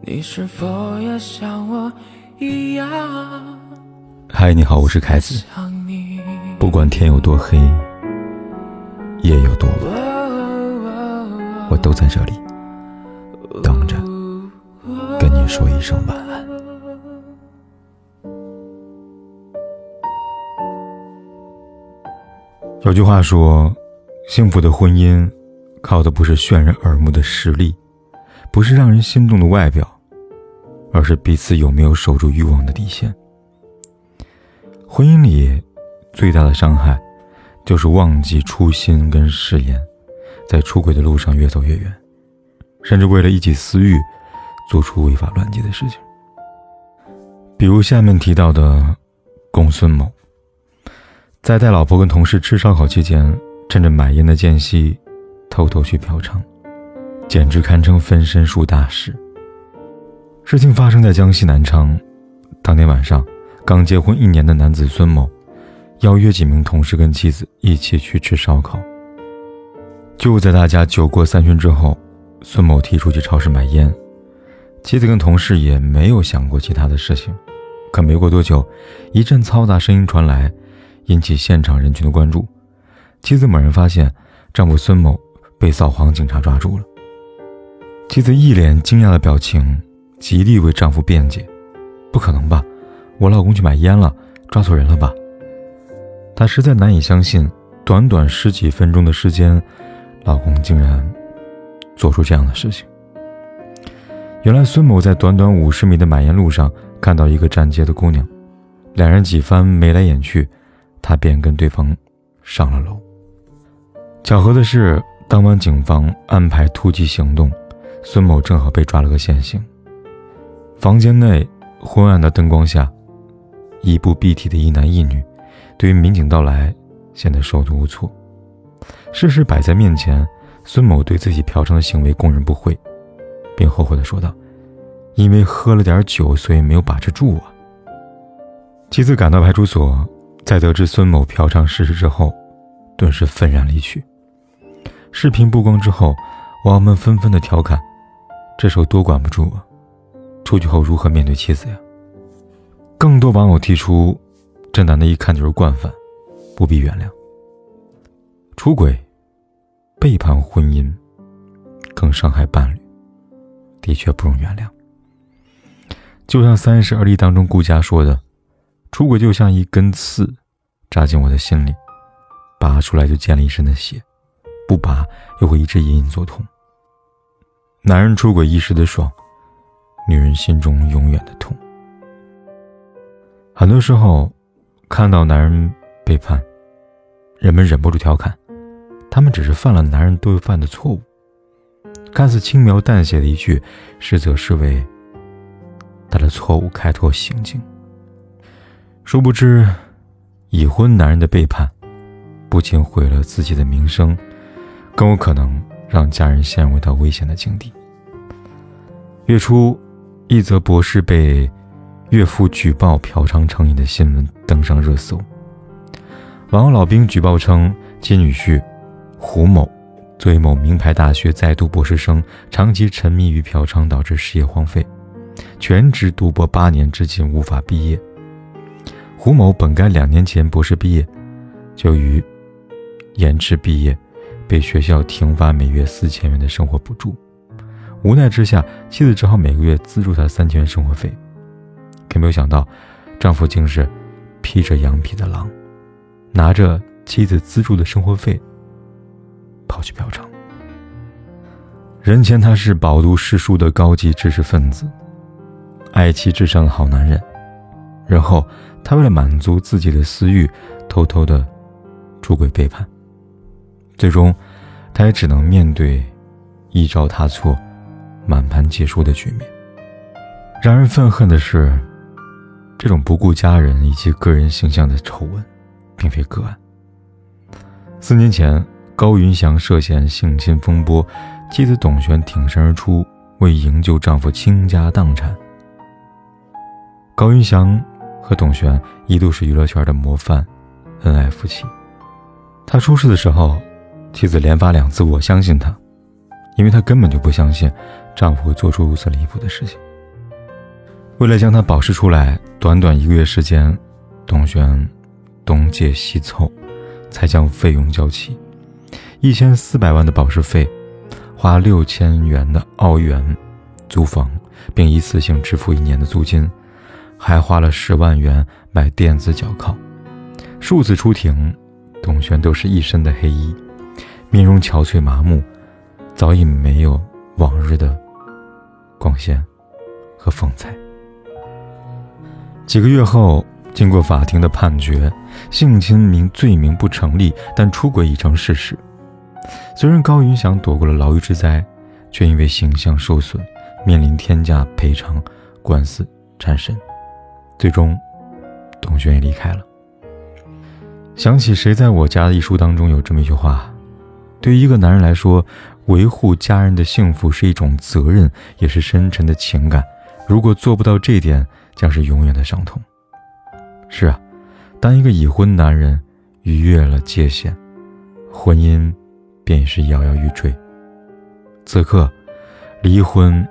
你是否也像我一样？嗨，你好，我是凯子。不管天有多黑，夜有多晚，我都在这里等着跟你说一声晚安。有句话说，幸福的婚姻靠的不是渲人耳目的实力，不是让人心动的外表。而是彼此有没有守住欲望的底线。婚姻里最大的伤害，就是忘记初心跟誓言，在出轨的路上越走越远，甚至为了一己私欲，做出违法乱纪的事情。比如下面提到的公孙某，在带老婆跟同事吃烧烤期间，趁着买烟的间隙，偷偷去嫖娼，简直堪称分身术大师。事情发生在江西南昌，当天晚上，刚结婚一年的男子孙某，邀约几名同事跟妻子一起去吃烧烤。就在大家酒过三巡之后，孙某提出去超市买烟，妻子跟同事也没有想过其他的事情。可没过多久，一阵嘈杂声音传来，引起现场人群的关注。妻子猛然发现，丈夫孙某被扫黄警察抓住了。妻子一脸惊讶的表情。极力为丈夫辩解：“不可能吧，我老公去买烟了，抓错人了吧？”她实在难以相信，短短十几分钟的时间，老公竟然做出这样的事情。原来孙某在短短五十米的买烟路上看到一个站街的姑娘，两人几番眉来眼去，他便跟对方上了楼。巧合的是，当晚警方安排突击行动，孙某正好被抓了个现行。房间内昏暗的灯光下，衣不蔽体的一男一女，对于民警到来显得手足无措。事实摆在面前，孙某对自己嫖娼的行为供认不讳，并后悔地说道：“因为喝了点酒，所以没有把持住啊。”妻子赶到派出所，在得知孙某嫖娼事实之后，顿时愤然离去。视频曝光之后，网友们纷纷的调侃：“这时候多管不住啊！”出去后如何面对妻子呀？更多网友提出，这男的一看就是惯犯，不必原谅。出轨、背叛婚姻，更伤害伴侣，的确不容原谅。就像《三十而立》当中顾佳说的：“出轨就像一根刺，扎进我的心里，拔出来就溅了一身的血，不拔又会一直隐隐作痛。”男人出轨一时的爽。女人心中永远的痛。很多时候，看到男人背叛，人们忍不住调侃，他们只是犯了男人都会犯的错误。看似轻描淡写的一句，实则是为他的错误开脱行径。殊不知，已婚男人的背叛，不仅毁了自己的名声，更有可能让家人陷入到危险的境地。月初。一则博士被岳父举报嫖娼成瘾的新闻登上热搜。网友老兵举报称，其女婿胡某作为某名牌大学在读博士生，长期沉迷于嫖娼，导致事业荒废，全职读博八年，至今无法毕业。胡某本该两年前博士毕业，就于延迟毕业，被学校停发每月四千元的生活补助。无奈之下，妻子只好每个月资助他三千元生活费。可没有想到，丈夫竟是披着羊皮的狼，拿着妻子资助的生活费跑去嫖娼。人前他是饱读诗书的高级知识分子，爱妻至上的好男人。然后他为了满足自己的私欲，偷偷的出轨背叛。最终，他也只能面对一朝他错。满盘皆输的局面。让人愤恨的是，这种不顾家人以及个人形象的丑闻，并非个案。四年前，高云翔涉嫌性侵风波，妻子董璇挺身而出，为营救丈夫倾家荡产。高云翔和董璇一度是娱乐圈的模范，恩爱夫妻。他出事的时候，妻子连发两次“我相信他”。因为她根本就不相信丈夫会做出如此离谱的事情。为了将他保释出来，短短一个月时间，董璇东借西凑，才将费用交齐，一千四百万的保释费，花六千元的澳元租房，并一次性支付一年的租金，还花了十万元买电子脚铐。数次出庭，董璇都是一身的黑衣，面容憔悴麻木，早已没有往日的光鲜和风采。几个月后，经过法庭的判决，性侵名罪名不成立，但出轨已成事实。虽然高云翔躲过了牢狱之灾，却因为形象受损，面临天价赔偿官司缠身。最终，董璇也离开了。想起《谁在我家》的一书当中有这么一句话：，对于一个男人来说，维护家人的幸福是一种责任，也是深沉的情感。如果做不到这点，将是永远的伤痛。是啊，当一个已婚男人逾越了界限，婚姻便是摇摇欲坠。此刻，离婚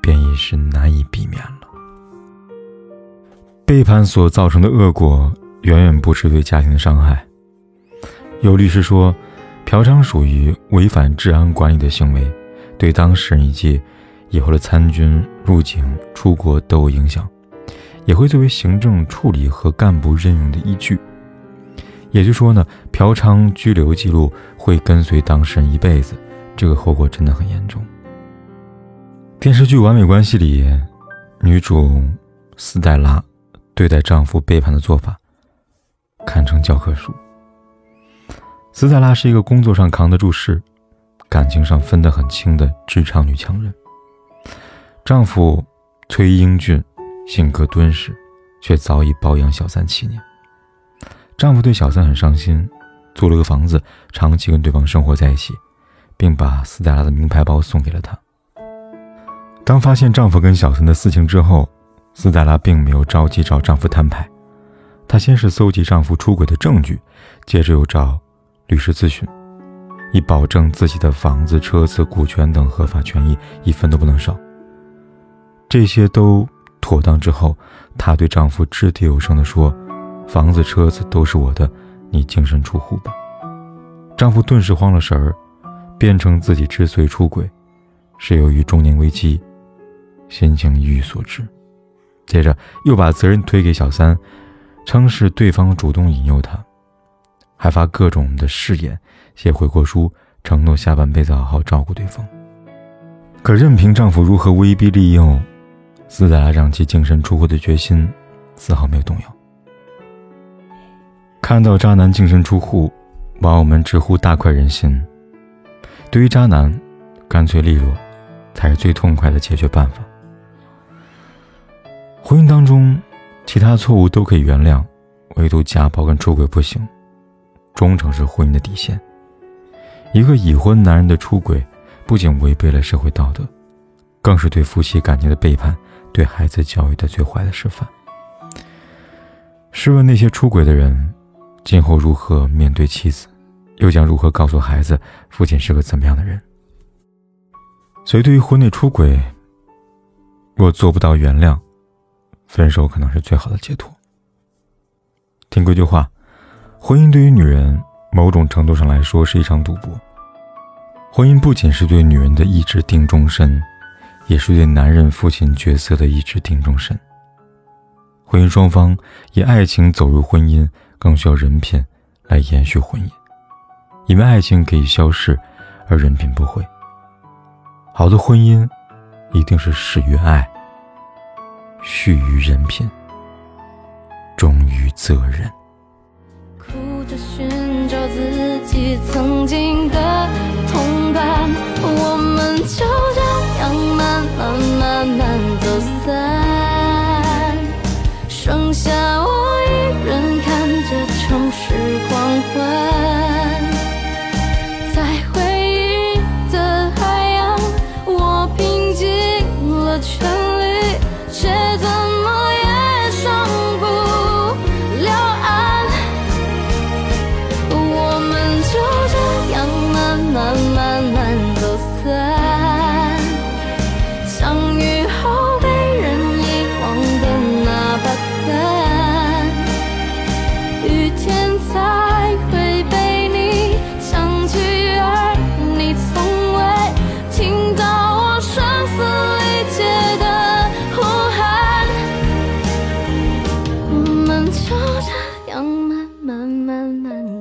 便已是难以避免了。背叛所造成的恶果，远远不止对家庭的伤害。有律师说，嫖娼属于违反治安管理的行为，对当事人以及。以后的参军、入境、出国都有影响，也会作为行政处理和干部任用的依据。也就是说呢，嫖娼拘留记录会跟随当事人一辈子，这个后果真的很严重。电视剧《完美关系》里，女主斯黛拉对待丈夫背叛的做法，堪称教科书。斯黛拉是一个工作上扛得住事，感情上分得很清的职场女强人。丈夫崔英俊性格敦实，却早已包养小三七年。丈夫对小三很上心，租了个房子，长期跟对方生活在一起，并把斯黛拉的名牌包送给了她。当发现丈夫跟小三的私情之后，斯黛拉并没有着急找丈夫摊牌，她先是搜集丈夫出轨的证据，接着又找律师咨询，以保证自己的房子、车子、股权等合法权益一分都不能少。这些都妥当之后，她对丈夫掷地有声地说：“房子、车子都是我的，你净身出户吧。”丈夫顿时慌了神儿，辩称自己之所以出轨，是由于中年危机，心情抑郁所致。接着又把责任推给小三，称是对方主动引诱他，还发各种的誓言，写悔过书，承诺下半辈子好好照顾对方。可任凭丈夫如何威逼利诱，斯黛拉让其净身出户的决心，丝毫没有动摇。看到渣男净身出户，网友们直呼大快人心。对于渣男，干脆利落，才是最痛快的解决办法。婚姻当中，其他错误都可以原谅，唯独家暴跟出轨不行。忠诚是婚姻的底线。一个已婚男人的出轨，不仅违背了社会道德，更是对夫妻感情的背叛。对孩子教育的最坏的示范。试问那些出轨的人，今后如何面对妻子？又将如何告诉孩子，父亲是个怎么样的人？所以，对于婚内出轨，若做不到原谅，分手可能是最好的解脱。听过一句话：婚姻对于女人，某种程度上来说是一场赌博。婚姻不仅是对女人的意志定终身。也是对男人父亲角色的一直定终身。婚姻双方以爱情走入婚姻，更需要人品来延续婚姻，因为爱情可以消逝，而人品不会。好的婚姻，一定是始于爱，续于人品，忠于责任。寻找自己曾经